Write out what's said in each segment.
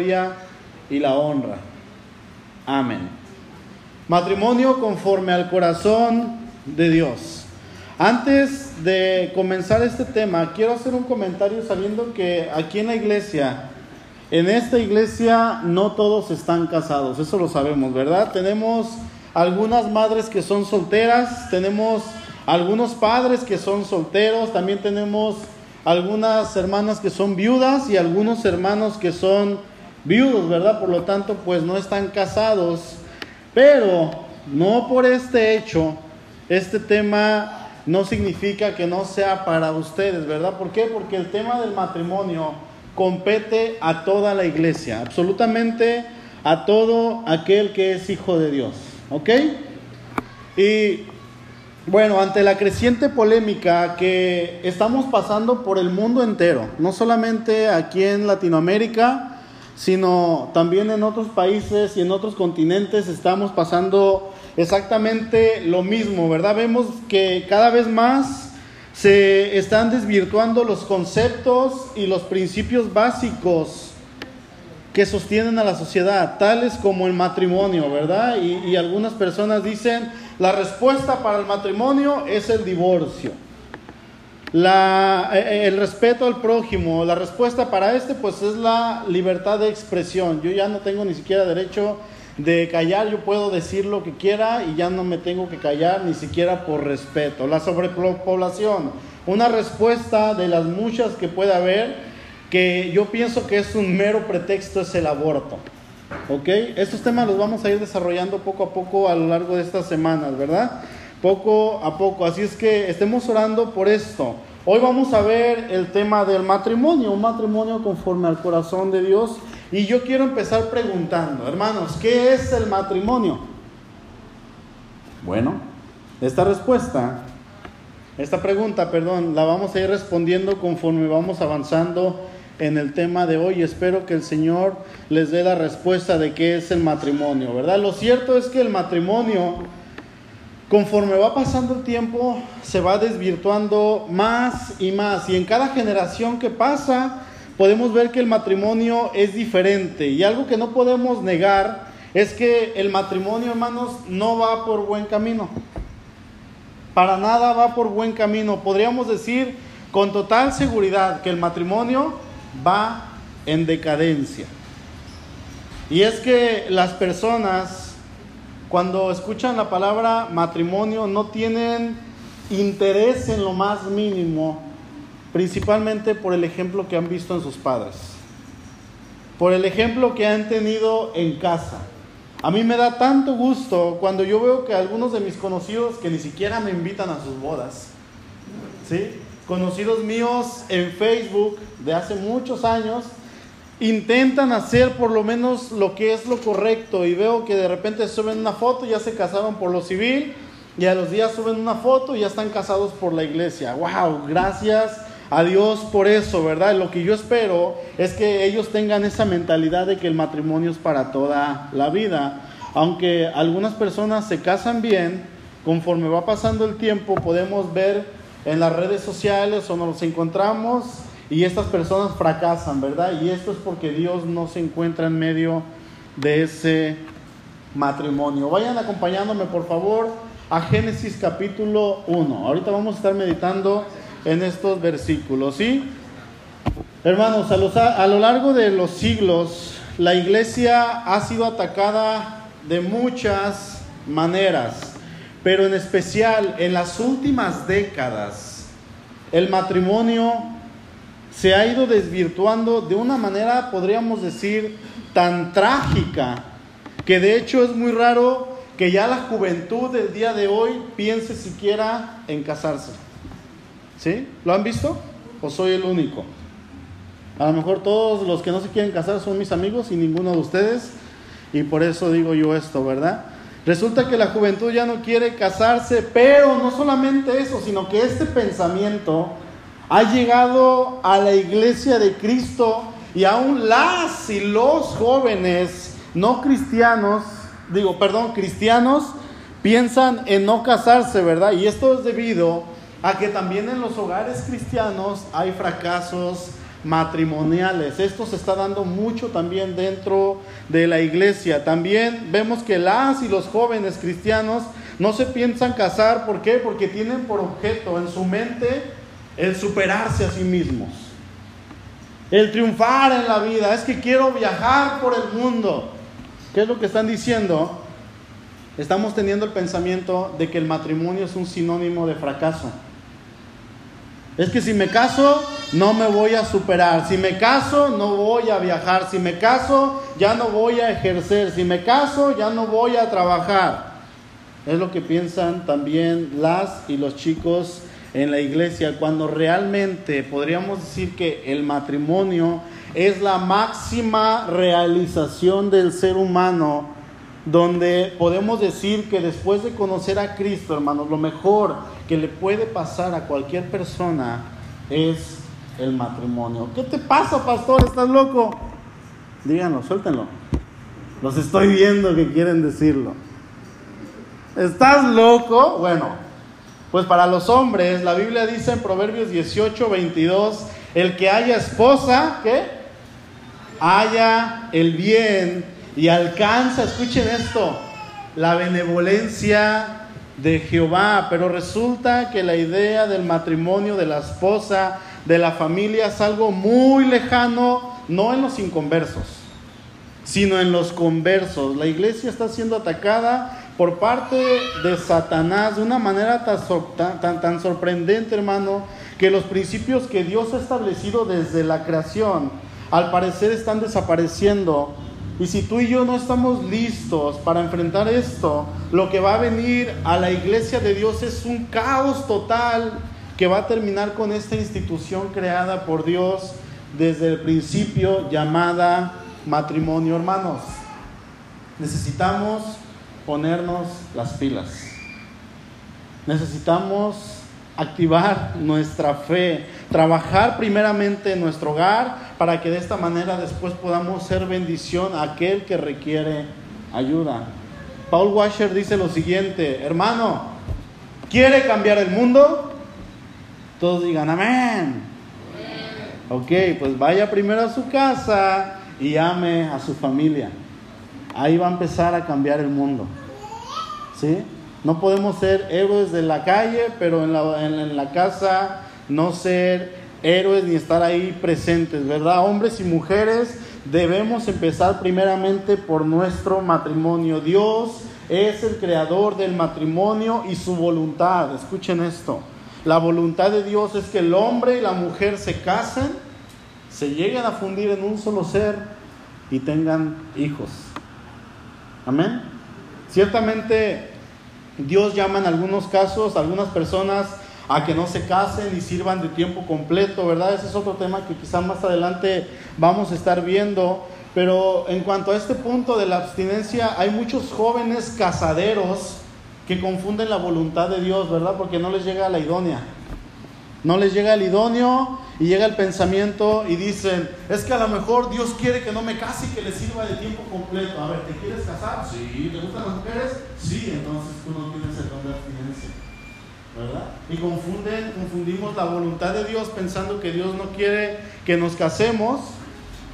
gloria y la honra. Amén. Matrimonio conforme al corazón de Dios. Antes de comenzar este tema, quiero hacer un comentario sabiendo que aquí en la iglesia, en esta iglesia no todos están casados, eso lo sabemos, ¿verdad? Tenemos algunas madres que son solteras, tenemos algunos padres que son solteros, también tenemos algunas hermanas que son viudas y algunos hermanos que son viudos, ¿verdad? Por lo tanto, pues no están casados. Pero no por este hecho, este tema no significa que no sea para ustedes, ¿verdad? ¿Por qué? Porque el tema del matrimonio compete a toda la iglesia, absolutamente a todo aquel que es hijo de Dios, ¿ok? Y bueno, ante la creciente polémica que estamos pasando por el mundo entero, no solamente aquí en Latinoamérica, sino también en otros países y en otros continentes estamos pasando exactamente lo mismo, ¿verdad? Vemos que cada vez más se están desvirtuando los conceptos y los principios básicos que sostienen a la sociedad, tales como el matrimonio, ¿verdad? Y, y algunas personas dicen, la respuesta para el matrimonio es el divorcio. La, eh, eh, el respeto al prójimo, la respuesta para este pues es la libertad de expresión. Yo ya no tengo ni siquiera derecho de callar, yo puedo decir lo que quiera y ya no me tengo que callar ni siquiera por respeto. La sobrepoblación, una respuesta de las muchas que puede haber que yo pienso que es un mero pretexto, es el aborto. ¿Ok? Estos temas los vamos a ir desarrollando poco a poco a lo largo de estas semanas, ¿verdad? Poco a poco. Así es que estemos orando por esto. Hoy vamos a ver el tema del matrimonio, un matrimonio conforme al corazón de Dios. Y yo quiero empezar preguntando, hermanos, ¿qué es el matrimonio? Bueno, esta respuesta, esta pregunta, perdón, la vamos a ir respondiendo conforme vamos avanzando en el tema de hoy. Espero que el Señor les dé la respuesta de qué es el matrimonio, ¿verdad? Lo cierto es que el matrimonio conforme va pasando el tiempo, se va desvirtuando más y más. Y en cada generación que pasa, podemos ver que el matrimonio es diferente. Y algo que no podemos negar es que el matrimonio, hermanos, no va por buen camino. Para nada va por buen camino. Podríamos decir con total seguridad que el matrimonio va en decadencia. Y es que las personas cuando escuchan la palabra matrimonio no tienen interés en lo más mínimo, principalmente por el ejemplo que han visto en sus padres, por el ejemplo que han tenido en casa. A mí me da tanto gusto cuando yo veo que algunos de mis conocidos que ni siquiera me invitan a sus bodas, ¿sí? conocidos míos en Facebook de hace muchos años, intentan hacer por lo menos lo que es lo correcto y veo que de repente suben una foto, ya se casaron por lo civil y a los días suben una foto y ya están casados por la iglesia. ¡Wow! Gracias a Dios por eso, ¿verdad? Lo que yo espero es que ellos tengan esa mentalidad de que el matrimonio es para toda la vida. Aunque algunas personas se casan bien, conforme va pasando el tiempo podemos ver en las redes sociales o nos encontramos y estas personas fracasan, ¿verdad? Y esto es porque Dios no se encuentra en medio de ese matrimonio. Vayan acompañándome, por favor, a Génesis capítulo 1. Ahorita vamos a estar meditando en estos versículos, ¿sí? Hermanos, a, a lo largo de los siglos, la iglesia ha sido atacada de muchas maneras, pero en especial en las últimas décadas, el matrimonio se ha ido desvirtuando de una manera, podríamos decir, tan trágica, que de hecho es muy raro que ya la juventud del día de hoy piense siquiera en casarse. ¿Sí? ¿Lo han visto? ¿O soy el único? A lo mejor todos los que no se quieren casar son mis amigos y ninguno de ustedes, y por eso digo yo esto, ¿verdad? Resulta que la juventud ya no quiere casarse, pero no solamente eso, sino que este pensamiento ha llegado a la iglesia de Cristo y aún las y los jóvenes no cristianos, digo, perdón, cristianos, piensan en no casarse, ¿verdad? Y esto es debido a que también en los hogares cristianos hay fracasos, matrimoniales. Esto se está dando mucho también dentro de la iglesia. También vemos que las y los jóvenes cristianos no se piensan casar. ¿Por qué? Porque tienen por objeto en su mente el superarse a sí mismos. El triunfar en la vida. Es que quiero viajar por el mundo. ¿Qué es lo que están diciendo? Estamos teniendo el pensamiento de que el matrimonio es un sinónimo de fracaso. Es que si me caso, no me voy a superar. Si me caso, no voy a viajar. Si me caso, ya no voy a ejercer. Si me caso, ya no voy a trabajar. Es lo que piensan también las y los chicos en la iglesia, cuando realmente podríamos decir que el matrimonio es la máxima realización del ser humano donde podemos decir que después de conocer a Cristo, hermanos, lo mejor que le puede pasar a cualquier persona es el matrimonio. ¿Qué te pasa, pastor? ¿Estás loco? Díganlo, suéltenlo. Los estoy viendo que quieren decirlo. ¿Estás loco? Bueno, pues para los hombres, la Biblia dice en Proverbios 18, 22, el que haya esposa, ¿qué? Haya el bien y alcanza, escuchen esto, la benevolencia de Jehová. Pero resulta que la idea del matrimonio, de la esposa, de la familia es algo muy lejano, no en los inconversos, sino en los conversos. La iglesia está siendo atacada por parte de Satanás de una manera tan, tan, tan sorprendente, hermano, que los principios que Dios ha establecido desde la creación, al parecer están desapareciendo y si tú y yo no estamos listos para enfrentar esto, lo que va a venir a la iglesia de Dios es un caos total que va a terminar con esta institución creada por Dios desde el principio llamada matrimonio, hermanos. Necesitamos ponernos las pilas. Necesitamos activar nuestra fe, trabajar primeramente en nuestro hogar para que de esta manera después podamos ser bendición a aquel que requiere ayuda. Paul Washer dice lo siguiente, hermano, ¿quiere cambiar el mundo? Todos digan amén. Ok, pues vaya primero a su casa y ame a su familia. Ahí va a empezar a cambiar el mundo. ¿Sí? No podemos ser héroes de la calle, pero en la, en, la casa no ser héroes ni estar ahí presentes, ¿verdad? Hombres y mujeres debemos empezar primeramente por nuestro matrimonio. Dios es el creador del matrimonio y su voluntad. Escuchen esto. La voluntad de Dios es que el hombre y la mujer se casen, se lleguen a fundir en un solo ser y tengan hijos. Amén. Ciertamente Dios llama en algunos casos a algunas personas a que no se casen y sirvan de tiempo completo, ¿verdad? Ese es otro tema que quizás más adelante vamos a estar viendo. Pero en cuanto a este punto de la abstinencia, hay muchos jóvenes casaderos que confunden la voluntad de Dios, ¿verdad? Porque no les llega la idónea. No les llega el idóneo y llega el pensamiento y dicen, es que a lo mejor Dios quiere que no me case y que le sirva de tiempo completo. A ver, ¿te quieres casar? Sí. ¿Te gustan las mujeres? Sí, entonces tú no tienes el don de abstinencia. ¿Verdad? Y confunden, confundimos la voluntad de Dios pensando que Dios no quiere que nos casemos,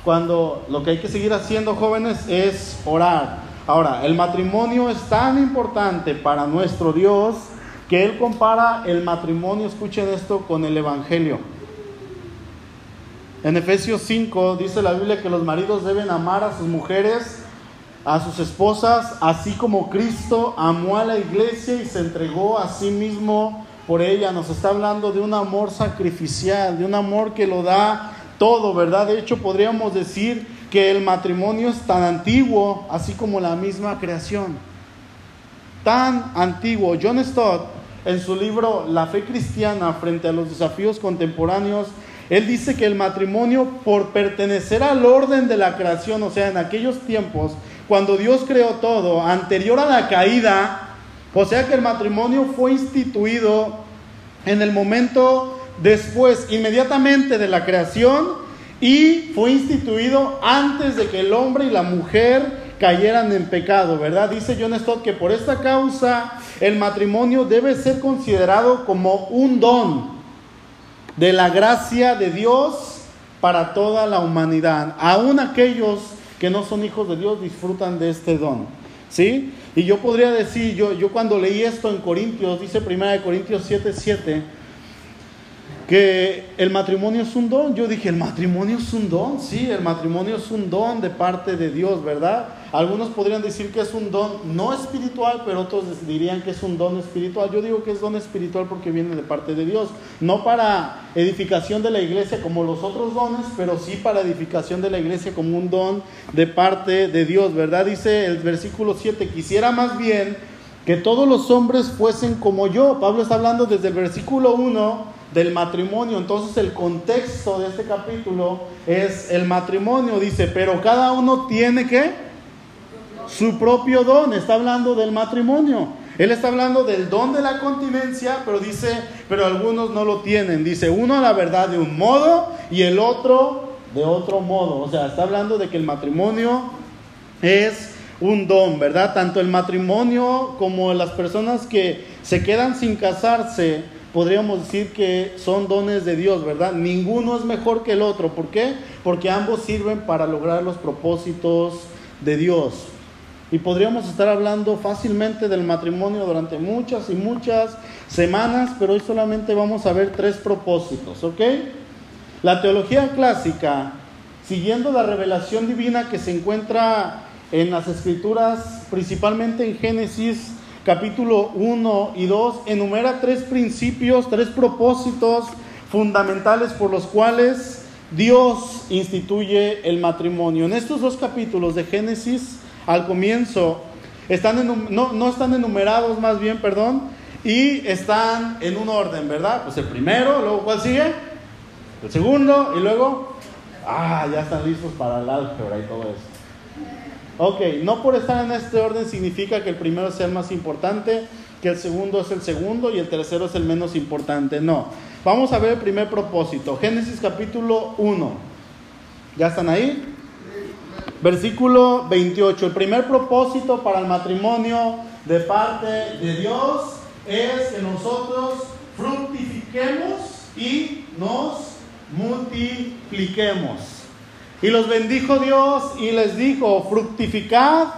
cuando lo que hay que seguir haciendo, jóvenes, es orar. Ahora, el matrimonio es tan importante para nuestro Dios que Él compara el matrimonio, escuchen esto, con el Evangelio. En Efesios 5 dice la Biblia que los maridos deben amar a sus mujeres, a sus esposas, así como Cristo amó a la iglesia y se entregó a sí mismo por ella. Nos está hablando de un amor sacrificial, de un amor que lo da todo, ¿verdad? De hecho, podríamos decir que el matrimonio es tan antiguo, así como la misma creación. Tan antiguo. John Stott en su libro La fe cristiana frente a los desafíos contemporáneos, él dice que el matrimonio, por pertenecer al orden de la creación, o sea, en aquellos tiempos, cuando Dios creó todo, anterior a la caída, o sea que el matrimonio fue instituido en el momento después, inmediatamente de la creación, y fue instituido antes de que el hombre y la mujer cayeran en pecado, ¿verdad? Dice John Stott que por esta causa el matrimonio debe ser considerado como un don de la gracia de Dios para toda la humanidad. Aún aquellos que no son hijos de Dios disfrutan de este don. ¿Sí? Y yo podría decir, yo, yo cuando leí esto en Corintios, dice 1 Corintios 7, 7, que el matrimonio es un don. Yo dije, el matrimonio es un don, sí, el matrimonio es un don de parte de Dios, ¿verdad? Algunos podrían decir que es un don no espiritual, pero otros dirían que es un don espiritual. Yo digo que es don espiritual porque viene de parte de Dios, no para edificación de la iglesia como los otros dones, pero sí para edificación de la iglesia como un don de parte de Dios, ¿verdad? Dice el versículo 7, quisiera más bien que todos los hombres fuesen como yo. Pablo está hablando desde el versículo 1 del matrimonio. Entonces el contexto de este capítulo es el matrimonio. Dice, pero cada uno tiene que su propio don. Está hablando del matrimonio. Él está hablando del don de la continencia, pero dice, pero algunos no lo tienen. Dice, uno la verdad de un modo y el otro de otro modo. O sea, está hablando de que el matrimonio es un don, ¿verdad? Tanto el matrimonio como las personas que se quedan sin casarse podríamos decir que son dones de Dios, ¿verdad? Ninguno es mejor que el otro. ¿Por qué? Porque ambos sirven para lograr los propósitos de Dios. Y podríamos estar hablando fácilmente del matrimonio durante muchas y muchas semanas, pero hoy solamente vamos a ver tres propósitos, ¿ok? La teología clásica, siguiendo la revelación divina que se encuentra en las escrituras, principalmente en Génesis capítulo 1 y 2 enumera tres principios, tres propósitos fundamentales por los cuales Dios instituye el matrimonio. En estos dos capítulos de Génesis, al comienzo, están no, no están enumerados más bien, perdón, y están en un orden, ¿verdad? Pues el primero, luego ¿cuál sigue? El segundo, y luego, ah, ya están listos para el álgebra y todo eso. Ok, no por estar en este orden significa que el primero sea el más importante, que el segundo es el segundo y el tercero es el menos importante. No. Vamos a ver el primer propósito. Génesis capítulo 1. ¿Ya están ahí? Versículo 28. El primer propósito para el matrimonio de parte de Dios es que nosotros fructifiquemos y nos multipliquemos. Y los bendijo Dios y les dijo, fructificad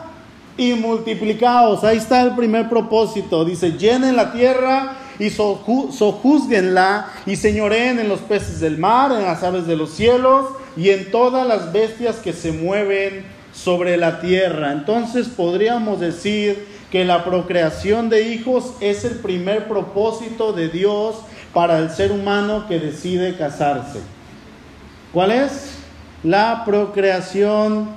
y multiplicaos. Ahí está el primer propósito. Dice, llenen la tierra y sojuzguenla y señoreen en los peces del mar, en las aves de los cielos y en todas las bestias que se mueven sobre la tierra. Entonces podríamos decir que la procreación de hijos es el primer propósito de Dios para el ser humano que decide casarse. ¿Cuál es? La procreación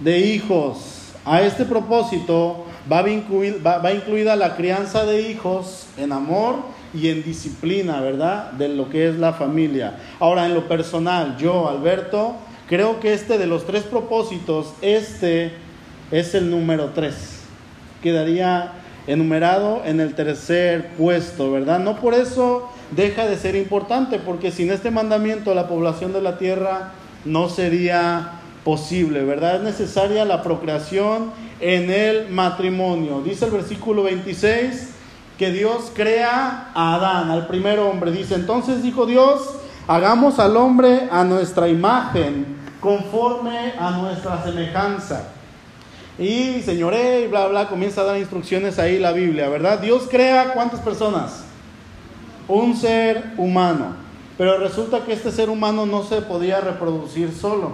de hijos. A este propósito va, va, incluida la crianza de hijos en amor y en disciplina, ¿verdad? De lo que es la familia. Ahora, en lo personal, yo, Alberto, creo que este de los tres propósitos, este es el número tres. Quedaría enumerado en el tercer puesto, ¿verdad? No por eso deja de ser importante, porque sin este mandamiento la población de la tierra no sería posible, ¿verdad? Es necesaria la procreación en el matrimonio. Dice el versículo 26 que Dios crea a Adán, al primer hombre. Dice, entonces dijo Dios, hagamos al hombre a nuestra imagen, conforme a nuestra semejanza. Y señoré y bla, bla, comienza a dar instrucciones ahí la Biblia, ¿verdad? Dios crea cuántas personas? Un ser humano. Pero resulta que este ser humano no se podía reproducir solo,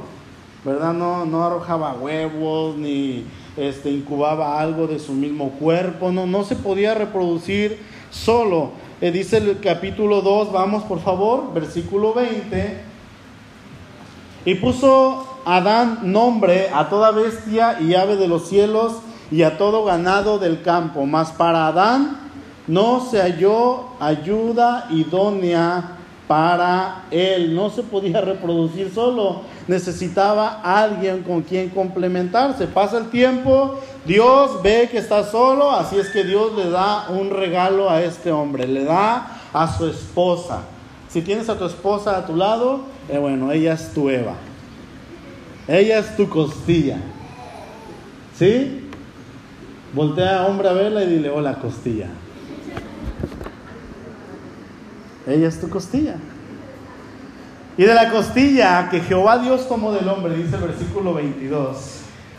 ¿verdad? No, no arrojaba huevos ni este, incubaba algo de su mismo cuerpo, no, no se podía reproducir solo. Eh, dice el capítulo 2, vamos por favor, versículo 20. Y puso Adán nombre a toda bestia y ave de los cielos y a todo ganado del campo, mas para Adán no se halló ayuda idónea para él. No se podía reproducir solo, necesitaba alguien con quien complementarse. Pasa el tiempo, Dios ve que está solo, así es que Dios le da un regalo a este hombre, le da a su esposa. Si tienes a tu esposa a tu lado, eh, bueno, ella es tu Eva. Ella es tu costilla. ¿Sí? Voltea a hombre a verla y dile, hola costilla. Ella es tu costilla. Y de la costilla que Jehová Dios tomó del hombre, dice el versículo 22,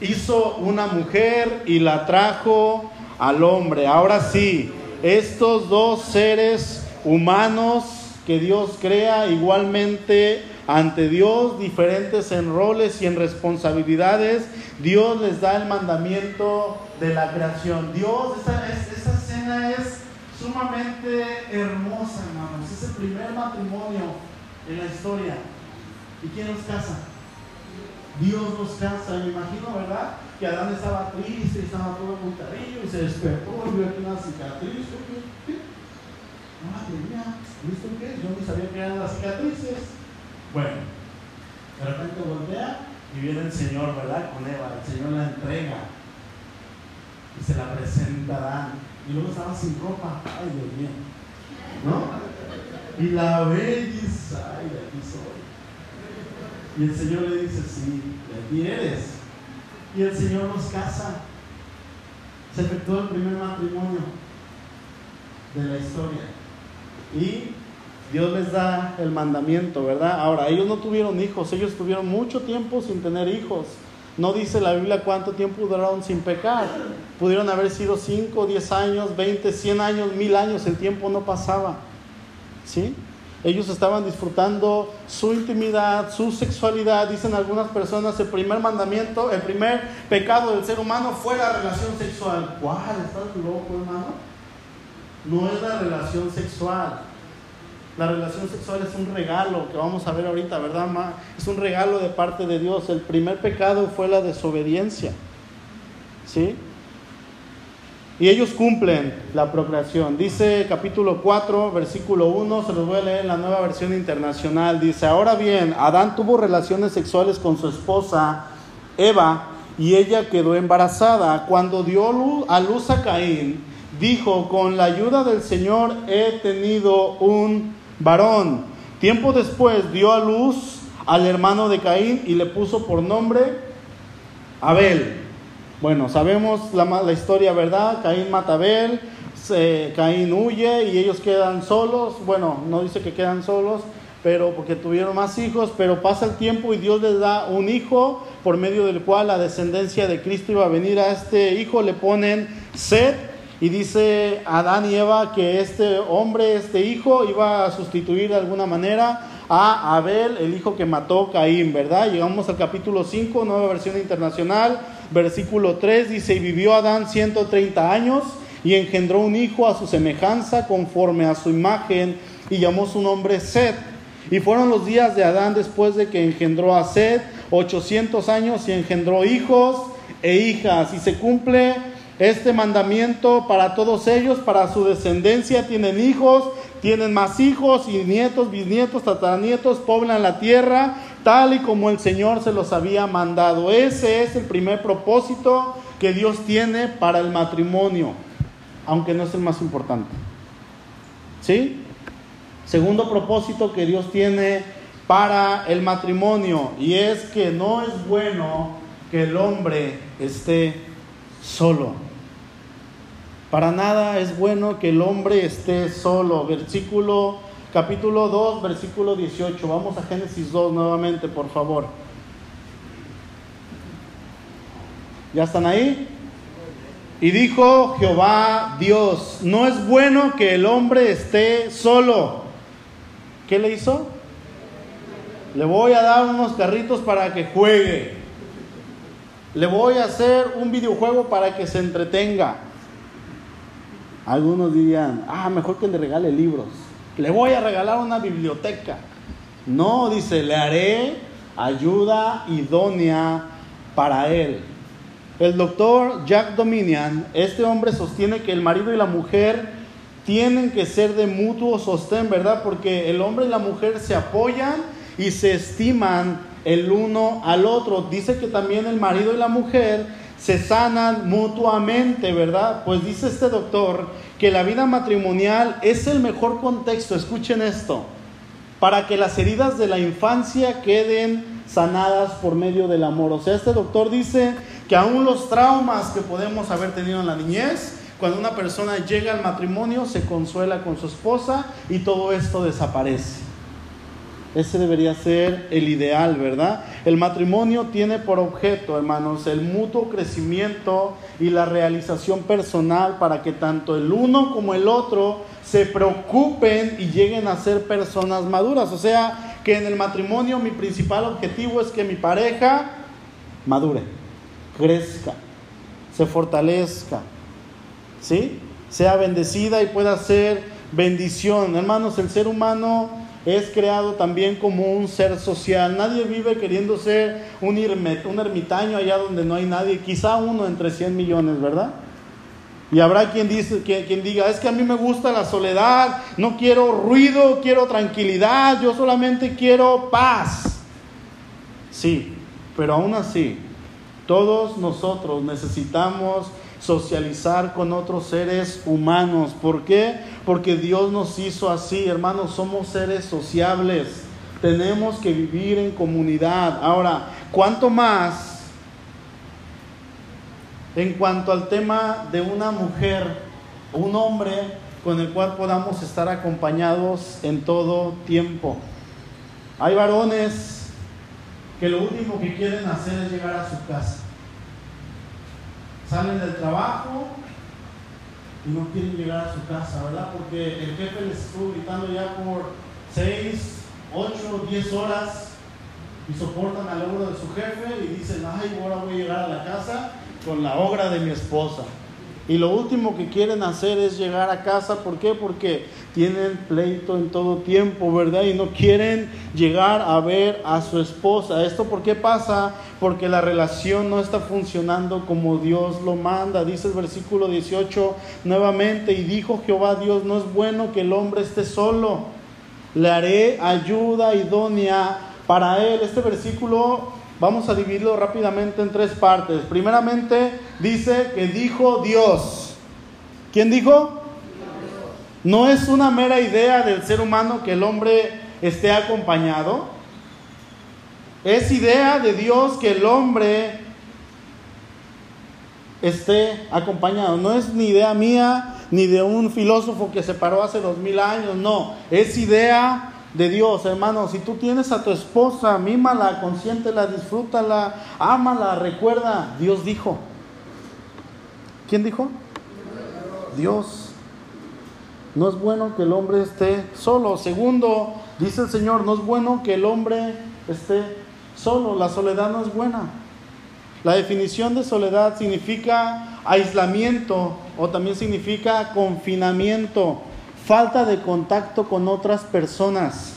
hizo una mujer y la trajo al hombre. Ahora sí, estos dos seres humanos que Dios crea igualmente ante Dios, diferentes en roles y en responsabilidades, Dios les da el mandamiento de la creación. Dios, esa, esa escena es sumamente hermosa, hermanos. Es el primer matrimonio en la historia. ¿Y quién nos casa? Dios nos casa. Me imagino, ¿verdad? Que Adán estaba triste, estaba todo con carrillo y se despertó y vio aquí una cicatriz. No la tenía. ¿Visto qué? Yo ni sabía que eran las cicatrices. Bueno, de repente voltea y viene el Señor, ¿verdad? Con Eva. El Señor la entrega y se la presenta a Adán. Y luego estaba sin ropa. Ay, Dios mío. ¿No? Y la ve y ay, de aquí soy. Y el Señor le dice, sí, de aquí eres. Y el Señor nos casa. Se efectuó el primer matrimonio de la historia. Y Dios les da el mandamiento, ¿verdad? Ahora, ellos no tuvieron hijos, ellos tuvieron mucho tiempo sin tener hijos. No dice la Biblia cuánto tiempo duraron sin pecar. Pudieron haber sido 5, 10 años, 20, 100 años, 1000 años, el tiempo no pasaba. ¿Sí? Ellos estaban disfrutando su intimidad, su sexualidad. Dicen algunas personas, el primer mandamiento, el primer pecado del ser humano fue la relación sexual. ¿Cuál? ¿Estás loco, hermano? No es la relación sexual. La relación sexual es un regalo que vamos a ver ahorita, ¿verdad? Es un regalo de parte de Dios. El primer pecado fue la desobediencia. ¿Sí? Y ellos cumplen la procreación. Dice capítulo 4, versículo 1, se los voy a leer en la nueva versión internacional. Dice, ahora bien, Adán tuvo relaciones sexuales con su esposa Eva y ella quedó embarazada. Cuando dio a luz a Caín, dijo, con la ayuda del Señor he tenido un varón. Tiempo después dio a luz al hermano de Caín y le puso por nombre Abel. Bueno, sabemos la, historia, ¿verdad? Caín mata a Abel, Caín huye y ellos quedan solos. Bueno, no dice que quedan solos, pero porque tuvieron más hijos, pero pasa el tiempo y Dios les da un hijo por medio del cual la descendencia de Cristo iba a venir a este hijo, le ponen Seth y dice Adán y Eva que este hombre, este hijo, iba a sustituir de alguna manera a Abel, el hijo que mató Caín, ¿verdad? Llegamos al capítulo 5, nueva versión internacional, versículo 3, dice, y vivió Adán 130 años y engendró un hijo a su semejanza conforme a su imagen y llamó su nombre Seth. Y fueron los días de Adán después de que engendró a Seth, 800 años y engendró hijos e hijas. Y se cumple este mandamiento para todos ellos, para su descendencia, tienen hijos, tienen más hijos y nietos, bisnietos, tataranietos, poblan la tierra, tal y como el Señor se los había mandado. Ese es el primer propósito que Dios tiene para el matrimonio, aunque no es el más importante. ¿Sí? Segundo propósito que Dios tiene para el matrimonio, y es que no es bueno que el hombre esté solo. Para nada es bueno que el hombre esté solo. Versículo, capítulo 2, versículo 18. Vamos a Génesis 2 nuevamente, por favor. ¿Ya están ahí? Y dijo Jehová Dios, no es bueno que el hombre esté solo. ¿Qué le hizo? Le voy a dar unos carritos para que juegue. Le voy a hacer un videojuego para que se entretenga. Algunos dirían, ah, mejor que le regale libros. Le voy a regalar una biblioteca. No, dice, le haré ayuda idónea para él. El doctor Jack Dominion, este hombre sostiene que el marido y la mujer tienen que ser de mutuo sostén, ¿verdad? Porque el hombre y la mujer se apoyan y se estiman el uno al otro. Dice que también el marido y la mujer se sanan mutuamente, ¿verdad? Pues dice este doctor que la vida matrimonial es el mejor contexto, escuchen esto, para que las heridas de la infancia queden sanadas por medio del amor. O sea, este doctor dice que aún los traumas que podemos haber tenido en la niñez, cuando una persona llega al matrimonio, se consuela con su esposa y todo esto desaparece. Ese debería ser el ideal, ¿verdad? El matrimonio tiene por objeto, hermanos, el mutuo crecimiento y la realización personal para que tanto el uno como el otro se preocupen y lleguen a ser personas maduras. O sea, que en el matrimonio mi principal objetivo es que mi pareja madure, crezca, se fortalezca, ¿sí? Sea bendecida y pueda ser bendición. Hermanos, el ser humano es creado también como un ser social. Nadie vive queriendo ser un, un ermitaño allá donde no hay nadie, quizá uno entre 100 millones, ¿verdad? Y habrá quien, dice, quien, diga, es que a mí me gusta la soledad, no quiero ruido, quiero tranquilidad, yo solamente quiero paz. Sí, pero aún así, todos nosotros necesitamos socializar con otros seres humanos. ¿Por qué? Porque Dios nos hizo así, hermanos, somos seres sociables. Tenemos que vivir en comunidad. Ahora, ¿cuánto más en cuanto al tema de una mujer un hombre con el cual podamos estar acompañados en todo tiempo? Hay varones que lo único que quieren hacer es llegar a su casa salen del trabajo y no quieren llegar a su casa, ¿verdad? Porque el jefe les estuvo gritando ya por 6, 8, 10 horas y soportan al logro de su jefe y dicen, ay, ahora voy a llegar a la casa con la obra de mi esposa. Y lo último que quieren hacer es llegar a casa. ¿Por qué? Porque tienen pleito en todo tiempo, ¿verdad? Y no quieren llegar a ver a su esposa. ¿Esto por qué pasa? Porque la relación no está funcionando como Dios lo manda. Dice el versículo 18 nuevamente, y dijo Jehová Dios, no es bueno que el hombre esté solo. Le haré ayuda idónea para él. Este versículo vamos a dividirlo rápidamente en tres partes. Primeramente dice que dijo Dios. ¿Quién dijo? No es una mera idea del ser humano que el hombre esté acompañado. Es idea de Dios que el hombre esté acompañado. No es ni idea mía ni de un filósofo que se paró hace dos mil años. No, es idea de Dios, hermano. Si tú tienes a tu esposa, mímala, consiéntela, disfrútala, ámala, recuerda. Dios dijo. ¿Quién dijo? Dios. No es bueno que el hombre esté solo. Segundo, dice el Señor, no es bueno que el hombre esté solo. La soledad no es buena. La definición de soledad significa aislamiento o también significa confinamiento, falta de contacto con otras personas.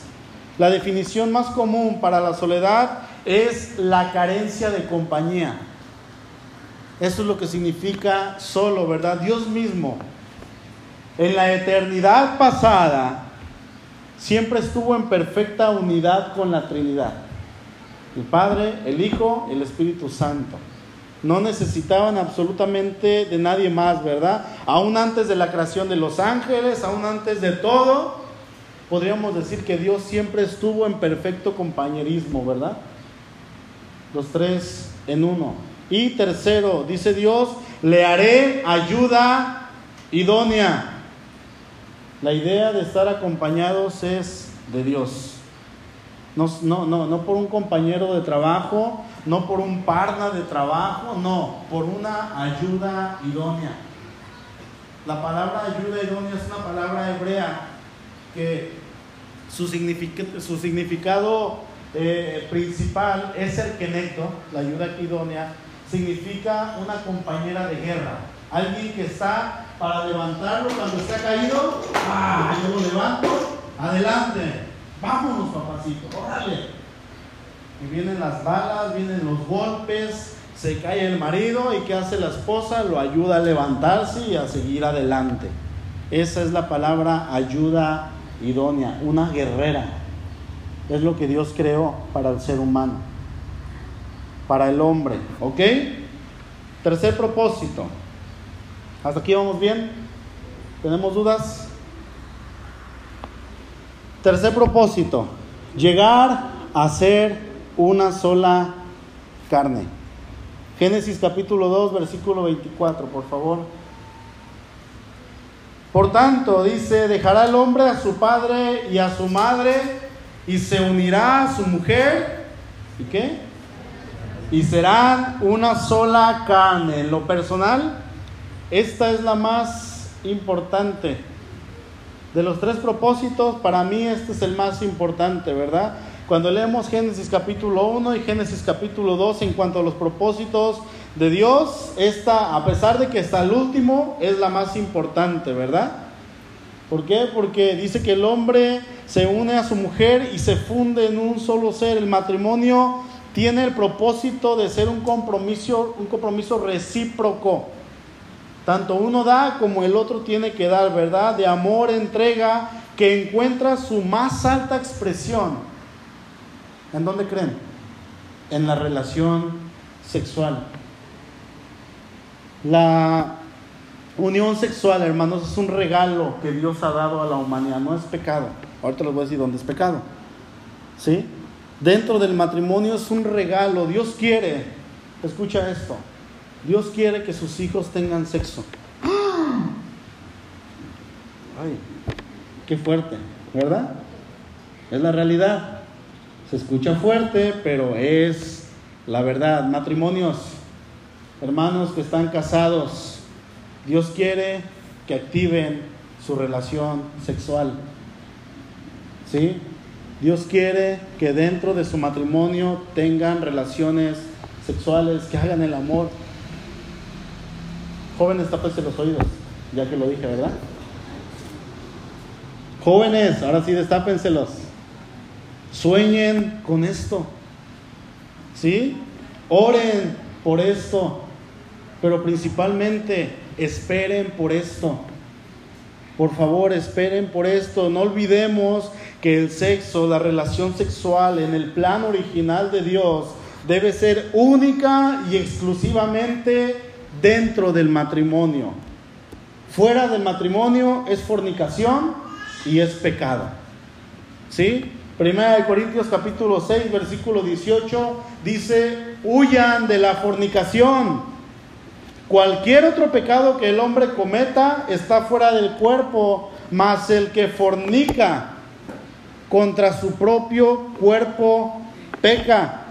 La definición más común para la soledad es la carencia de compañía. Eso es lo que significa solo, ¿verdad? Dios mismo en la eternidad pasada siempre estuvo en perfecta unidad con la Trinidad. El Padre, el Hijo, el Espíritu Santo. No necesitaban absolutamente de nadie más, ¿verdad? Aún antes de la creación de los ángeles, aún antes de todo, podríamos decir que Dios siempre estuvo en perfecto compañerismo, ¿verdad? Los tres en uno. Y tercero, dice Dios, le haré ayuda idónea. La idea de estar acompañados es de Dios. No, no, no, por un compañero de trabajo, no por un parna de trabajo, no, por una ayuda idónea. La palabra ayuda idónea es una palabra hebrea que su, su significado eh, principal es el kenecto, la ayuda idónea, significa una compañera de guerra, alguien que está para levantarlo cuando está caído. ¡Ah! Yo lo levanto. Adelante. Vámonos, papacito. Órale. Y vienen las balas, vienen los golpes, se cae el marido y ¿qué hace la esposa? Lo ayuda a levantarse y a seguir adelante. Esa es la palabra ayuda idónea, una guerrera. Es lo que Dios creó para el ser humano, para el hombre. ¿Ok? Tercer propósito. ¿Hasta aquí vamos bien? ¿Tenemos dudas? Tercer propósito, llegar a ser una sola carne. Génesis capítulo 2, versículo 24, por favor. Por tanto, dice, dejará el hombre a su padre y a su madre y se unirá a su mujer. ¿Y qué? Y serán una sola carne. En lo personal, esta es la más importante. De los tres propósitos, para mí este es el más importante, ¿verdad? Cuando leemos Génesis capítulo 1 y Génesis capítulo 2 en cuanto a los propósitos de Dios, esta, a pesar de que está el último, es la más importante, ¿verdad? ¿Por qué? Porque dice que el hombre se une a su mujer y se funde en un solo ser. El matrimonio tiene el propósito de ser un compromiso, un compromiso recíproco. Tanto uno da como el otro tiene que dar, ¿verdad? De amor, entrega, que encuentra su más alta expresión. ¿En dónde creen? En la relación sexual. La unión sexual, hermanos, es un regalo que Dios ha dado a la humanidad, no es pecado. Ahorita les voy a decir dónde es pecado. ¿Sí? Dentro del matrimonio es un regalo. Dios quiere, escucha esto, Dios quiere que sus hijos tengan sexo. Ay, qué fuerte, ¿verdad? Es la realidad. Se escucha fuerte, pero es la verdad. Matrimonios, hermanos que están casados, Dios quiere que activen su relación sexual. ¿Sí? Dios quiere que dentro de su matrimonio tengan relaciones sexuales, que hagan el amor. Jóvenes, tápense los oídos, ya que lo dije, ¿verdad? Jóvenes, ahora sí destápenselos. Sueñen con esto. ¿Sí? Oren por esto. Pero principalmente esperen por esto. Por favor, esperen por esto. No olvidemos que el sexo, la relación sexual en el plan original de Dios debe ser única y exclusivamente dentro del matrimonio. Fuera del matrimonio es fornicación y es pecado. ¿Sí? Primera de Corintios capítulo 6, versículo 18 dice, huyan de la fornicación. Cualquier otro pecado que el hombre cometa está fuera del cuerpo, mas el que fornica contra su propio cuerpo peca.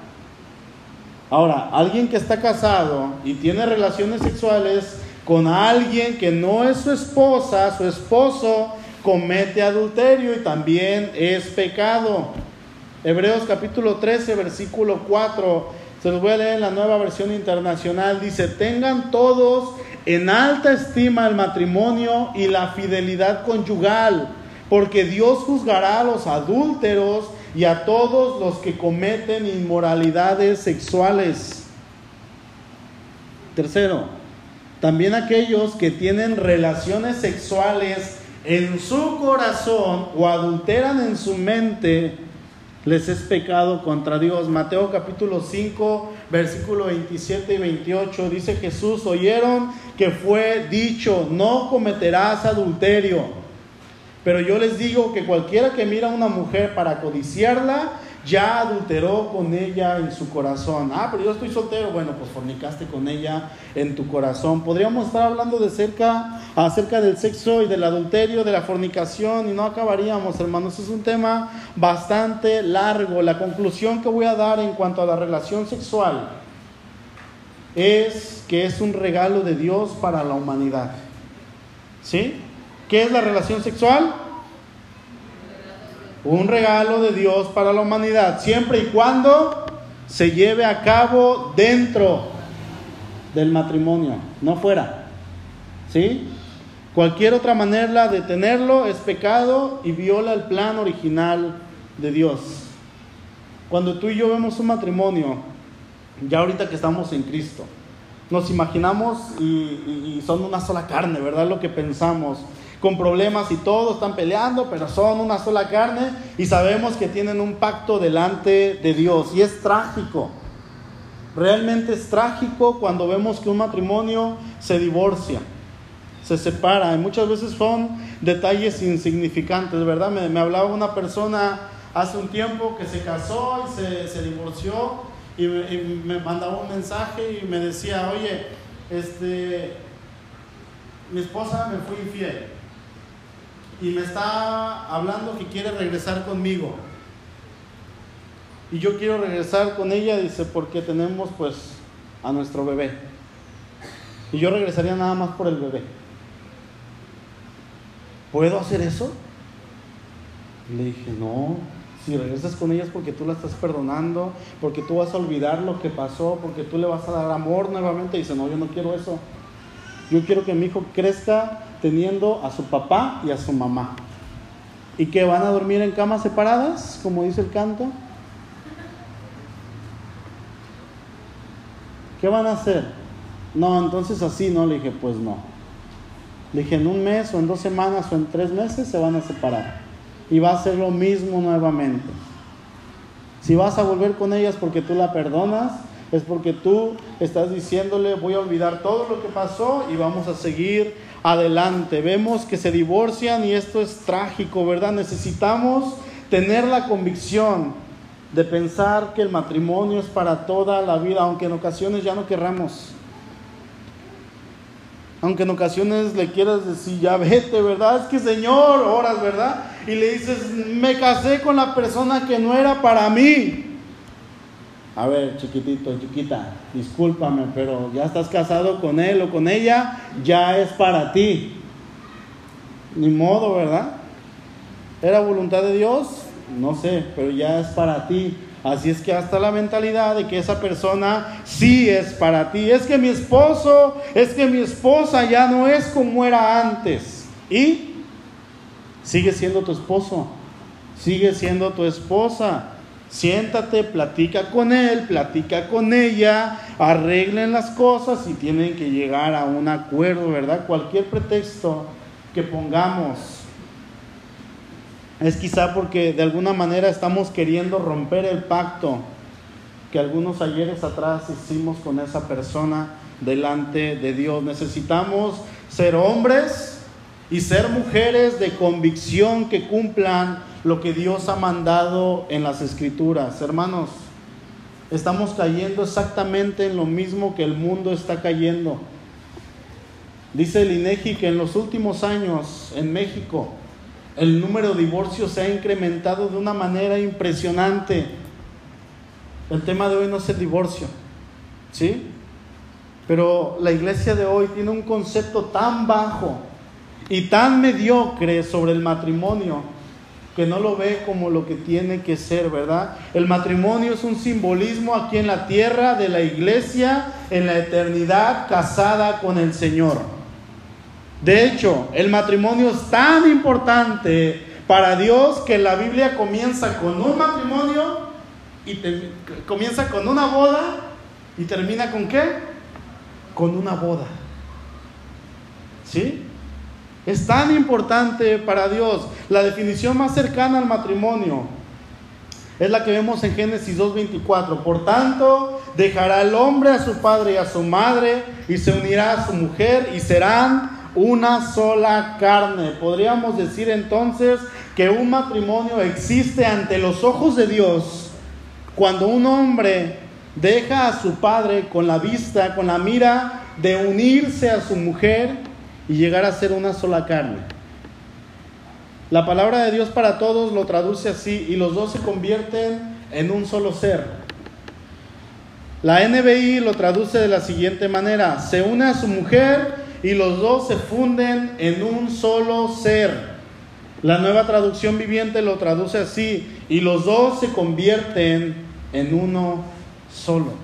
Ahora, alguien que está casado y tiene relaciones sexuales con alguien que no es su esposa, su esposo, comete adulterio y también es pecado. Hebreos capítulo 13, versículo 4 se los voy a leer en la nueva versión internacional. Dice, tengan todos en alta estima el matrimonio y la fidelidad conyugal, porque Dios juzgará a los adúlteros y a todos los que cometen inmoralidades sexuales. Tercero, también aquellos que tienen relaciones sexuales en su corazón o adulteran en su mente les es pecado contra Dios. Mateo capítulo 5, versículo 27 y 28 dice Jesús, oyeron que fue dicho, no cometerás adulterio. Pero yo les digo que cualquiera que mira a una mujer para codiciarla, ya adulteró con ella en su corazón. Ah, pero yo estoy soltero. Bueno, pues fornicaste con ella en tu corazón. Podríamos estar hablando de cerca, acerca del sexo y del adulterio, de la fornicación, y no acabaríamos, hermanos. Es un tema bastante largo. La conclusión que voy a dar en cuanto a la relación sexual es que es un regalo de Dios para la humanidad. ¿Sí? ¿Qué es la relación sexual? Un regalo de Dios para la humanidad, siempre y cuando se lleve a cabo dentro del matrimonio, no fuera. ¿Sí? Cualquier otra manera de tenerlo es pecado y viola el plan original de Dios. Cuando tú y yo vemos un matrimonio, ya ahorita que estamos en Cristo, nos imaginamos y, y son una sola carne, ¿verdad? Lo que pensamos con problemas y todo, están peleando, pero son una sola carne y sabemos que tienen un pacto delante de Dios. Y es trágico, realmente es trágico cuando vemos que un matrimonio se divorcia, se separa. Y muchas veces son detalles insignificantes, ¿verdad? Me, hablaba una persona hace un tiempo que se casó y se, divorció y me, y me mandaba un mensaje y me decía, oye, este, mi esposa me fue infiel y me está hablando que quiere regresar conmigo. y yo quiero regresar con ella, dice, porque tenemos pues a nuestro bebé. Y yo regresaría nada más por el bebé. ¿Puedo hacer eso? Le dije, no, si regresas con ella es porque tú la estás perdonando, porque tú vas a olvidar lo que pasó, porque tú le vas a dar amor nuevamente. Dice, no, yo no quiero eso. Yo quiero que mi hijo crezca teniendo a su papá y a su mamá. ¿Y que van a dormir en camas separadas, como dice el canto? ¿Qué van a hacer? No, entonces así no, le dije, pues no. Le dije, en un mes o en dos semanas o en tres meses se van a separar. Y va a ser lo mismo nuevamente. Si vas a volver con ellas porque tú la perdonas, es porque tú estás diciéndole, voy a olvidar todo lo que pasó y vamos a seguir adelante. Vemos que se divorcian y esto es trágico, ¿verdad? Necesitamos tener la convicción de pensar que el matrimonio es para toda la vida, aunque en ocasiones ya no querramos. Aunque en ocasiones le quieras decir, ya vete, ¿verdad? Es que Señor, oras, ¿verdad? Y le dices, me casé con la persona que no era para mí. A ver, chiquitito, chiquita, discúlpame, pero ya estás casado con él o con ella, ya es para ti. Ni modo, ¿verdad? ¿Era voluntad de Dios? no sé, pero ya es para ti. Así es que hasta la mentalidad de que esa persona sí es para ti. Es que mi esposo, es que mi esposa ya no es como era antes. Y sigue siendo tu esposo, sigue siendo tu esposa. Siéntate, platica con él, platica con ella, arreglen las cosas y tienen que llegar a un acuerdo, ¿verdad? Cualquier pretexto que pongamos es quizá porque de alguna manera estamos queriendo romper el pacto que algunos ayeres atrás hicimos con esa persona delante de Dios. Necesitamos ser hombres y ser mujeres de convicción que cumplan lo que Dios ha mandado en las escrituras. Hermanos, estamos cayendo exactamente en lo mismo que el mundo está cayendo. Dice el INEGI que en los últimos años en México el número de divorcios se ha incrementado de una manera impresionante. El tema de hoy no es el divorcio, ¿sí? Pero la iglesia de hoy tiene un concepto tan bajo y tan mediocre sobre el matrimonio que no lo ve como lo que tiene que ser, ¿verdad? El matrimonio es un simbolismo aquí en la tierra de la iglesia en la eternidad casada con el Señor. De hecho, el matrimonio es tan importante para Dios que la Biblia comienza con un matrimonio y comienza con una boda y termina con qué? Con una boda. ¿Sí? Es tan importante para Dios. La definición más cercana al matrimonio es la que vemos en Génesis 2.24. Por tanto, dejará el hombre a su padre y a su madre y se unirá a su mujer y serán una sola carne. Podríamos decir entonces que un matrimonio existe ante los ojos de Dios cuando un hombre deja a su padre con la vista, con la mira de unirse a su mujer y llegar a ser una sola carne. La palabra de Dios para todos lo traduce así y los dos se convierten en un solo ser. La NBI lo traduce de la siguiente manera, se une a su mujer y los dos se funden en un solo ser. La nueva traducción viviente lo traduce así, y los dos se convierten en uno solo.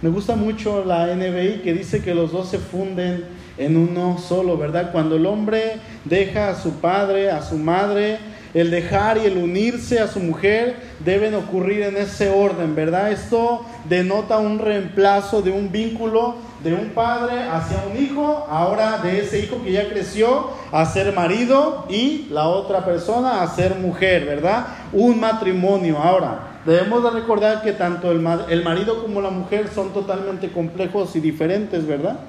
Me gusta mucho la NBI que dice que los dos se funden en uno solo, ¿verdad? Cuando el hombre deja a su padre, a su madre, el dejar y el unirse a su mujer deben ocurrir en ese orden, ¿verdad? Esto denota un reemplazo de un vínculo de un padre hacia un hijo, ahora de ese hijo que ya creció a ser marido y la otra persona a ser mujer, ¿verdad? Un matrimonio. Ahora, debemos de recordar que tanto el, el marido como la mujer son totalmente complejos y diferentes, ¿verdad?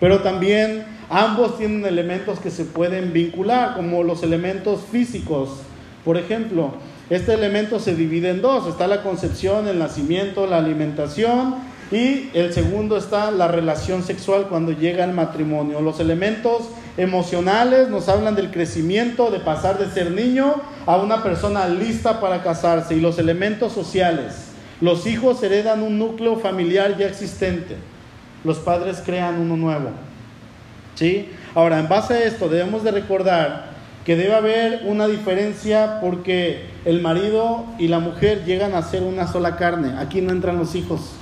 Pero también ambos tienen elementos que se pueden vincular, como los elementos físicos. Por ejemplo, este elemento se divide en dos. Está la concepción, el nacimiento, la alimentación y el segundo está la relación sexual cuando llega el matrimonio. Los elementos emocionales, nos hablan del crecimiento, de pasar de ser niño a una persona lista para casarse y los elementos sociales. Los hijos heredan un núcleo familiar ya existente. Los padres crean uno nuevo. ¿Sí? Ahora, en base a esto debemos de recordar que debe haber una diferencia porque el marido y la mujer llegan a ser una sola carne. Aquí no entran los hijos.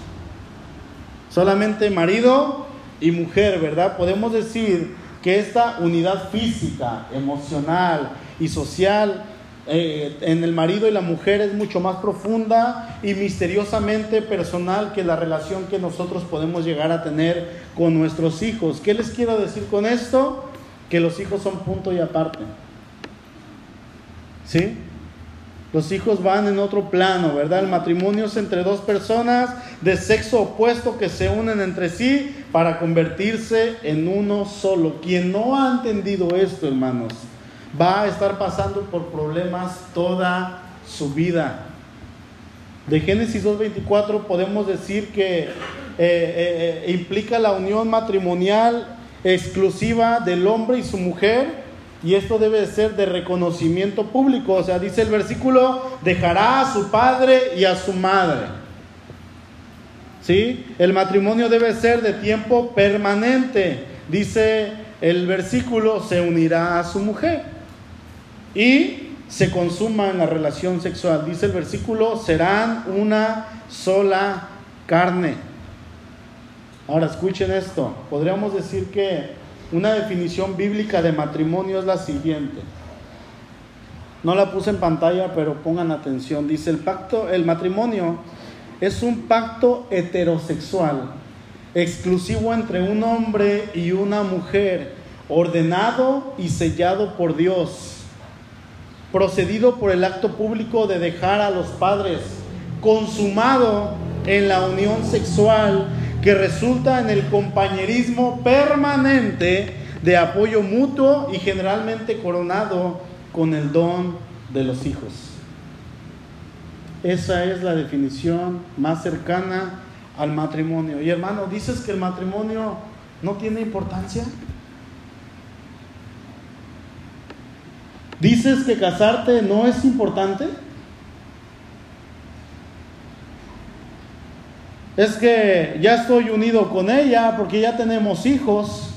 Solamente marido y mujer, ¿verdad? Podemos decir que esta unidad física, emocional y social eh, en el marido y la mujer es mucho más profunda y misteriosamente personal que la relación que nosotros podemos llegar a tener con nuestros hijos. ¿Qué les quiero decir con esto? Que los hijos son punto y aparte. ¿Sí? Los hijos van en otro plano, ¿verdad? El matrimonio es entre dos personas de sexo opuesto que se unen entre sí para convertirse en uno solo. Quien no ha entendido esto, hermanos, va a estar pasando por problemas toda su vida. De Génesis 2.24 podemos decir que eh, eh, eh, implica la unión matrimonial exclusiva del hombre y su mujer y esto debe ser de reconocimiento público. O sea, dice el versículo, dejará a su padre y a su madre. ¿Sí? El matrimonio debe ser de tiempo permanente. Dice el versículo, se unirá a su mujer y se consuma en la relación sexual. Dice el versículo, serán una sola carne. Ahora escuchen esto. Podríamos decir que una definición bíblica de matrimonio es la siguiente. No la puse en pantalla, pero pongan atención. Dice el pacto, el matrimonio es un pacto heterosexual, exclusivo entre un hombre y una mujer, ordenado y sellado por Dios procedido por el acto público de dejar a los padres, consumado en la unión sexual que resulta en el compañerismo permanente de apoyo mutuo y generalmente coronado con el don de los hijos. Esa es la definición más cercana al matrimonio. Y hermano, ¿dices que el matrimonio no tiene importancia? ¿Dices que casarte no es importante? Es que ya estoy unido con ella porque ya tenemos hijos.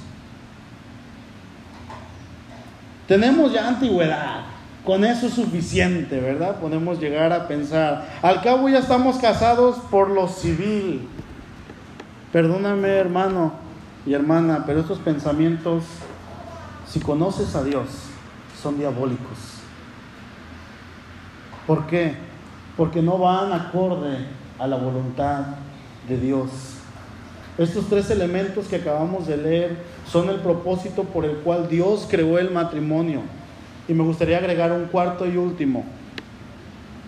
Tenemos ya antigüedad. Con eso es suficiente, ¿verdad? Podemos llegar a pensar. Al cabo ya estamos casados por lo civil. Perdóname, hermano y hermana, pero estos pensamientos, si conoces a Dios, son diabólicos. ¿Por qué? Porque no van acorde a la voluntad de Dios. Estos tres elementos que acabamos de leer son el propósito por el cual Dios creó el matrimonio. Y me gustaría agregar un cuarto y último.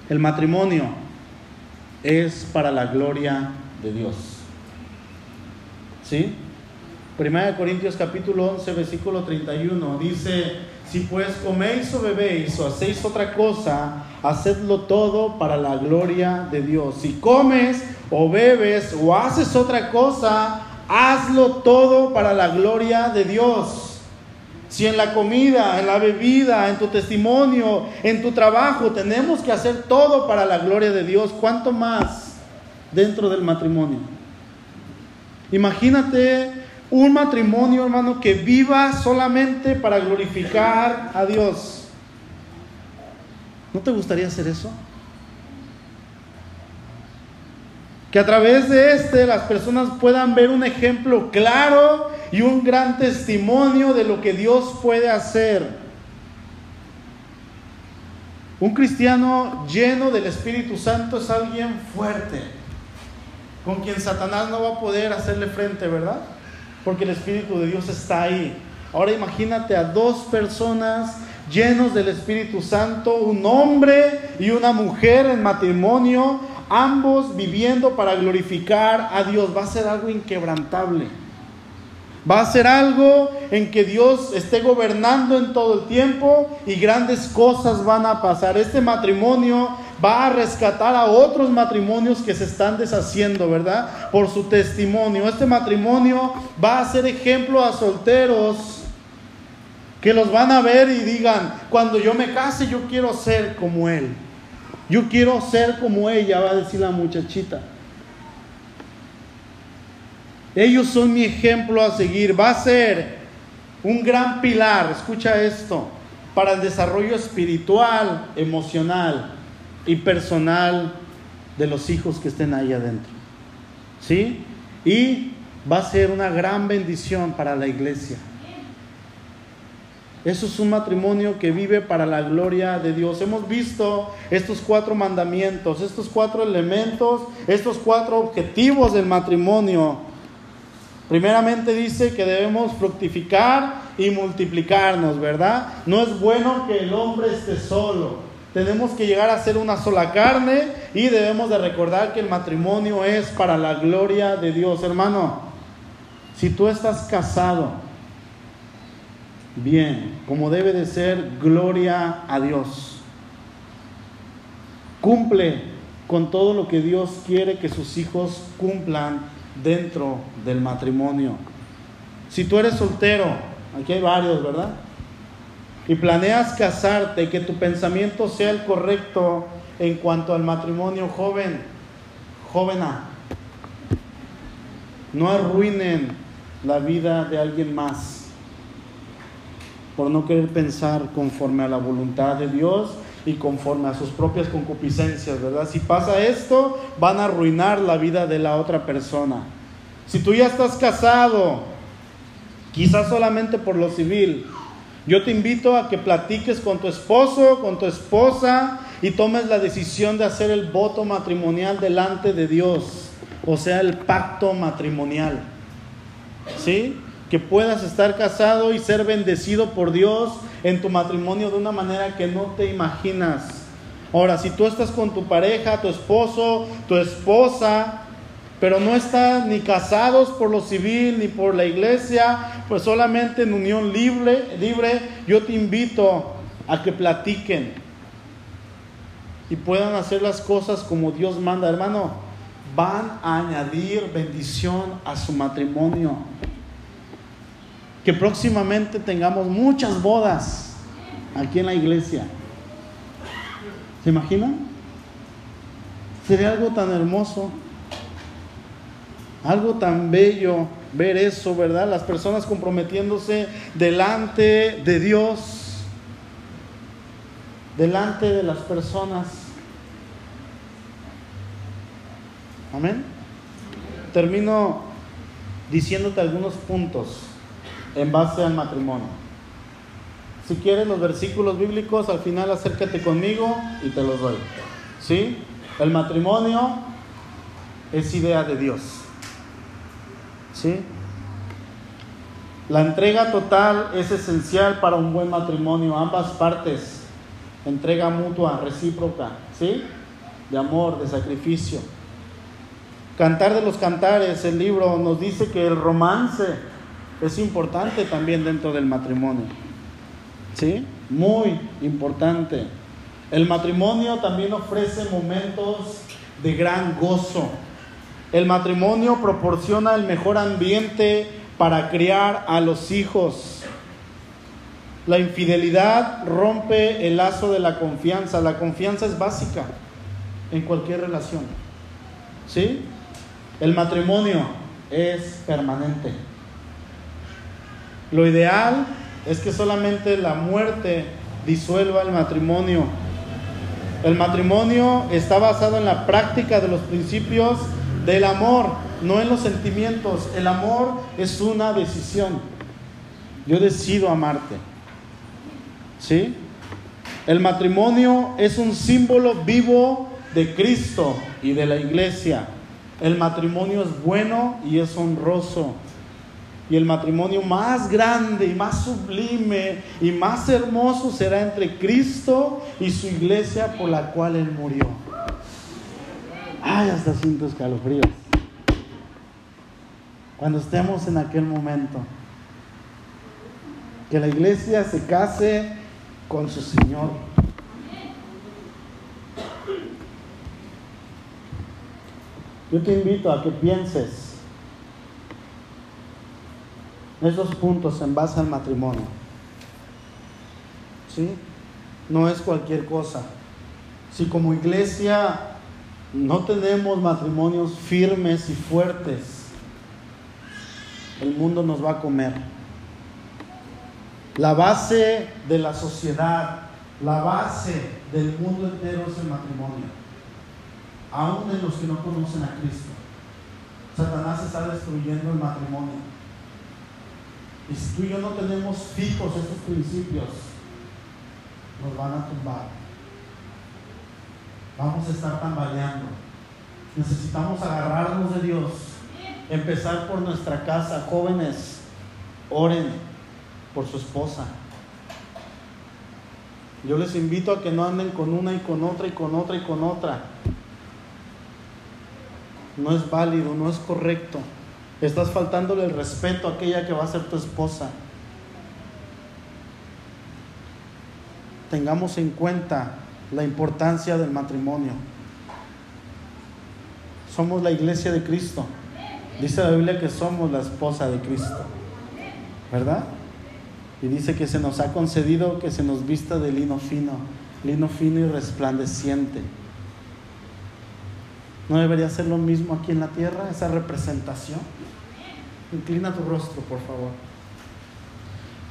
El matrimonio es para la gloria de Dios. ¿Sí? Primera de Corintios capítulo 11, versículo 31 dice, si pues coméis o bebéis o hacéis otra cosa, hacedlo todo para la gloria de Dios. Si comes o bebes o haces otra cosa, hazlo todo para la gloria de Dios. Si en la comida, en la bebida, en tu testimonio, en tu trabajo, tenemos que hacer todo para la gloria de Dios, ¿cuánto más dentro del matrimonio? Imagínate un matrimonio, hermano, que viva solamente para glorificar a Dios. ¿No te gustaría hacer eso? Que a través de este las personas puedan ver un ejemplo claro y un gran testimonio de lo que Dios puede hacer. Un cristiano lleno del Espíritu Santo es alguien fuerte, con quien Satanás no va a poder hacerle frente, ¿verdad? Porque el Espíritu de Dios está ahí. Ahora imagínate a dos personas llenos del Espíritu Santo, un hombre y una mujer en matrimonio, ambos viviendo para glorificar a Dios. Va a ser algo inquebrantable. Va a ser algo en que Dios esté gobernando en todo el tiempo y grandes cosas van a pasar. Este matrimonio va a rescatar a otros matrimonios que se están deshaciendo, ¿verdad? Por su testimonio. Este matrimonio va a ser ejemplo a solteros que los van a ver y digan, cuando yo me case yo quiero ser como él. Yo quiero ser como ella, va a decir la muchachita. Ellos son mi ejemplo a seguir. Va a ser un gran pilar, escucha esto, para el desarrollo espiritual, emocional y personal de los hijos que estén ahí adentro. ¿Sí? Y va a ser una gran bendición para la iglesia. Eso es un matrimonio que vive para la gloria de Dios. Hemos visto estos cuatro mandamientos, estos cuatro elementos, estos cuatro objetivos del matrimonio. Primeramente dice que debemos fructificar y multiplicarnos, ¿verdad? No es bueno que el hombre esté solo. Tenemos que llegar a ser una sola carne y debemos de recordar que el matrimonio es para la gloria de Dios. Hermano, si tú estás casado, bien, como debe de ser, gloria a Dios. Cumple con todo lo que Dios quiere que sus hijos cumplan dentro del matrimonio. Si tú eres soltero, aquí hay varios, ¿verdad? Y planeas casarte, que tu pensamiento sea el correcto en cuanto al matrimonio joven, jovena. No arruinen la vida de alguien más por no querer pensar conforme a la voluntad de Dios y conforme a sus propias concupiscencias, ¿verdad? Si pasa esto, van a arruinar la vida de la otra persona. Si tú ya estás casado, quizás solamente por lo civil, yo te invito a que platiques con tu esposo, con tu esposa y tomes la decisión de hacer el voto matrimonial delante de Dios, o sea, el pacto matrimonial. ¿Sí? que puedas estar casado y ser bendecido por Dios en tu matrimonio de una manera que no te imaginas. Ahora, si tú estás con tu pareja, tu esposo, tu esposa, pero no están ni casados por lo civil ni por la iglesia, pues solamente en unión libre, libre, yo te invito a que platiquen y puedan hacer las cosas como Dios manda, hermano. Van a añadir bendición a su matrimonio que próximamente tengamos muchas bodas aquí en la iglesia. ¿Se imaginan? Sería algo tan hermoso, algo tan bello ver eso, ¿verdad? Las personas comprometiéndose delante de Dios, delante de las personas. Amén. Termino diciéndote algunos puntos en base al matrimonio. Si quieres los versículos bíblicos, al final acércate conmigo y te los doy. ¿Sí? El matrimonio es idea de Dios. ¿Sí? La entrega total es esencial para un buen matrimonio, ambas partes. Entrega mutua, recíproca, ¿sí? De amor, de sacrificio. Cantar de los cantares, el libro nos dice que el romance es importante también dentro del matrimonio. ¿Sí? Muy importante. El matrimonio también ofrece momentos de gran gozo. El matrimonio proporciona el mejor ambiente para criar a los hijos. La infidelidad rompe el lazo de la confianza. La confianza es básica en cualquier relación. ¿Sí? El matrimonio es permanente. Lo ideal es que solamente la muerte disuelva el matrimonio. El matrimonio está basado en la práctica de los principios del amor, no en los sentimientos. El amor es una decisión. Yo decido amarte. ¿Sí? El matrimonio es un símbolo vivo de Cristo y de la iglesia. El matrimonio es bueno y es honroso y el matrimonio más grande y más sublime y más hermoso será entre Cristo y su iglesia por la cual Él murió. Ay, hasta siento escalofríos. Cuando estemos en aquel momento, que la iglesia se case con su Señor. Yo te invito a que pienses esos puntos en base al matrimonio. ¿sí? No es cualquier cosa. Si como iglesia no tenemos matrimonios firmes y fuertes, el mundo nos va a comer. La base de la sociedad, la base del mundo entero es el matrimonio. Aún de los que no conocen a Cristo. Satanás está destruyendo el matrimonio. Y si tú y yo no tenemos fijos estos principios, nos van a tumbar. Vamos a estar tambaleando. Necesitamos agarrarnos de Dios. Empezar por nuestra casa. Jóvenes, oren por su esposa. Yo les invito a que no anden con una y con otra y con otra y con otra. No es válido, no es correcto. Estás faltándole el respeto a aquella que va a ser tu esposa. Tengamos en cuenta la importancia del matrimonio. Somos la iglesia de Cristo. Dice la Biblia que somos la esposa de Cristo. ¿Verdad? Y dice que se nos ha concedido que se nos vista de lino fino, lino fino y resplandeciente. ¿No debería ser lo mismo aquí en la tierra, esa representación? Inclina tu rostro, por favor.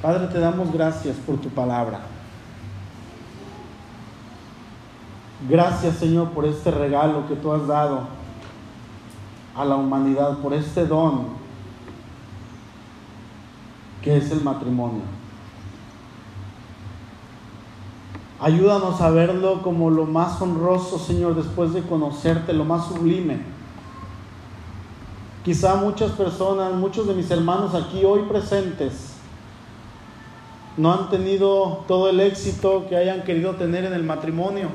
Padre, te damos gracias por tu palabra. Gracias, Señor, por este regalo que tú has dado a la humanidad, por este don que es el matrimonio. Ayúdanos a verlo como lo más honroso, Señor, después de conocerte, lo más sublime. Quizá muchas personas, muchos de mis hermanos aquí hoy presentes, no han tenido todo el éxito que hayan querido tener en el matrimonio.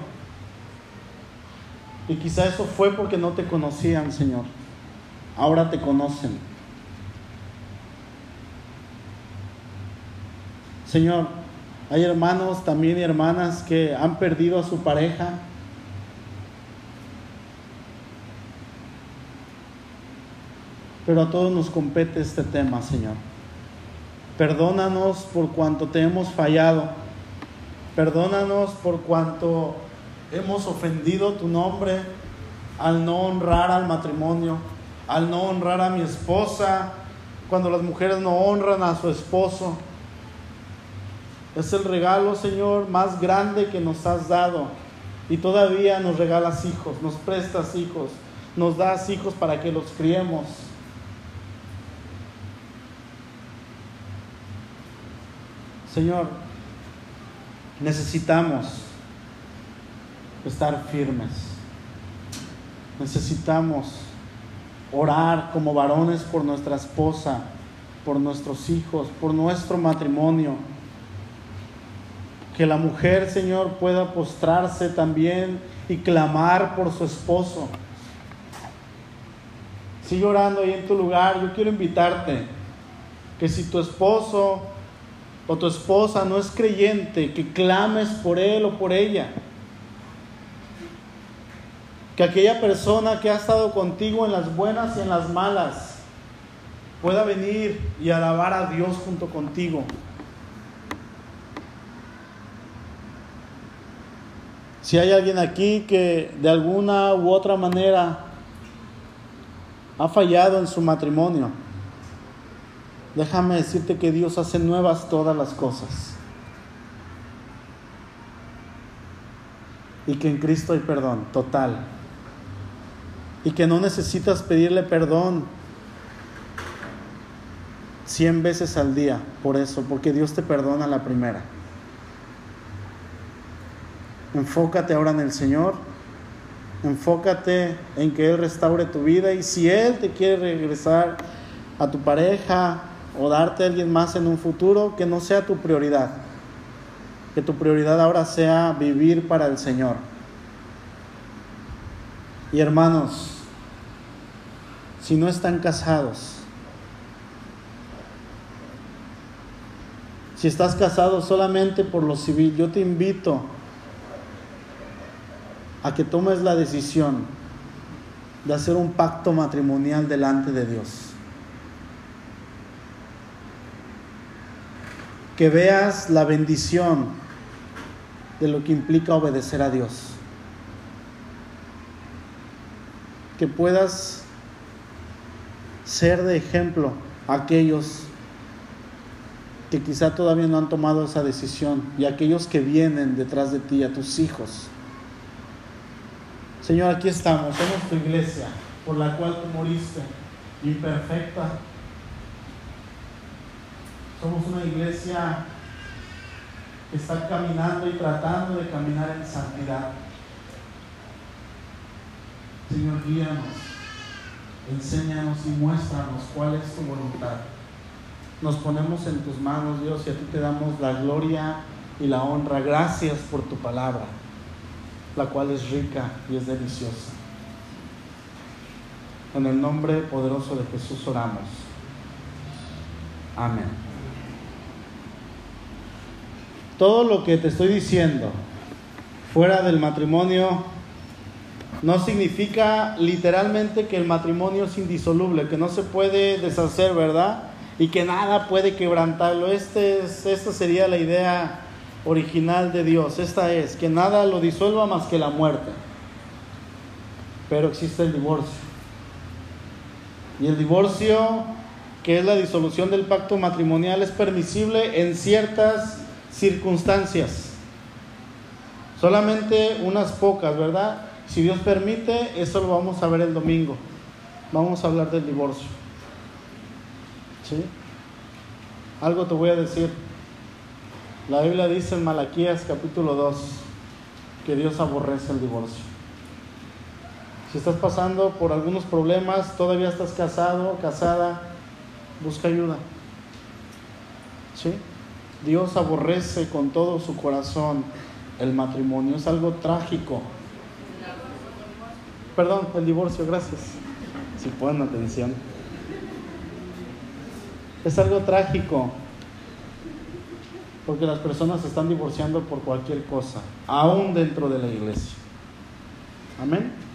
Y quizá eso fue porque no te conocían, Señor. Ahora te conocen. Señor, hay hermanos también y hermanas que han perdido a su pareja. Pero a todos nos compete este tema, Señor. Perdónanos por cuanto te hemos fallado. Perdónanos por cuanto hemos ofendido tu nombre al no honrar al matrimonio, al no honrar a mi esposa, cuando las mujeres no honran a su esposo. Es el regalo, Señor, más grande que nos has dado. Y todavía nos regalas hijos, nos prestas hijos, nos das hijos para que los criemos. Señor, necesitamos estar firmes. Necesitamos orar como varones por nuestra esposa, por nuestros hijos, por nuestro matrimonio que la mujer, Señor, pueda postrarse también y clamar por su esposo. Sigue orando ahí en tu lugar. Yo quiero invitarte que si tu esposo o tu esposa no es creyente, que clames por él o por ella. Que aquella persona que ha estado contigo en las buenas y en las malas pueda venir y alabar a Dios junto contigo. Si hay alguien aquí que de alguna u otra manera ha fallado en su matrimonio, déjame decirte que Dios hace nuevas todas las cosas. Y que en Cristo hay perdón total. Y que no necesitas pedirle perdón cien veces al día por eso, porque Dios te perdona la primera. Enfócate ahora en el Señor. Enfócate en que Él restaure tu vida y si Él te quiere regresar a tu pareja o darte a alguien más en un futuro, que no sea tu prioridad. Que tu prioridad ahora sea vivir para el Señor. Y hermanos, si no están casados, si estás casado solamente por lo civil, yo te invito a que tomes la decisión de hacer un pacto matrimonial delante de Dios. Que veas la bendición de lo que implica obedecer a Dios. Que puedas ser de ejemplo a aquellos que quizá todavía no han tomado esa decisión y a aquellos que vienen detrás de ti, a tus hijos. Señor, aquí estamos, somos tu iglesia por la cual tú moriste, imperfecta. Somos una iglesia que está caminando y tratando de caminar en santidad. Señor, guíanos, enséñanos y muéstranos cuál es tu voluntad. Nos ponemos en tus manos, Dios, y a ti te damos la gloria y la honra. Gracias por tu palabra, la cual es rica y es deliciosa. En el nombre poderoso de Jesús oramos. Amén todo lo que te estoy diciendo fuera del matrimonio no significa literalmente que el matrimonio es indisoluble, que no se puede deshacer, ¿verdad? Y que nada puede quebrantarlo. Este esta sería la idea original de Dios. Esta es, que nada lo disuelva más que la muerte. Pero existe el divorcio. Y el divorcio, que es la disolución del pacto matrimonial, es permisible en ciertas circunstancias. Solamente unas pocas, ¿verdad? Si Dios permite, eso lo vamos a ver el domingo. Vamos a hablar del divorcio. ¿Sí? Algo te voy a decir. La Biblia dice en Malaquías capítulo 2 que Dios aborrece el divorcio. Si estás pasando por algunos problemas, todavía estás casado, casada, busca ayuda. ¿Sí? Dios aborrece con todo su corazón el matrimonio. Es algo trágico. Perdón, el divorcio, gracias. Si ponen atención. Es algo trágico. Porque las personas se están divorciando por cualquier cosa, aún dentro de la iglesia. Amén.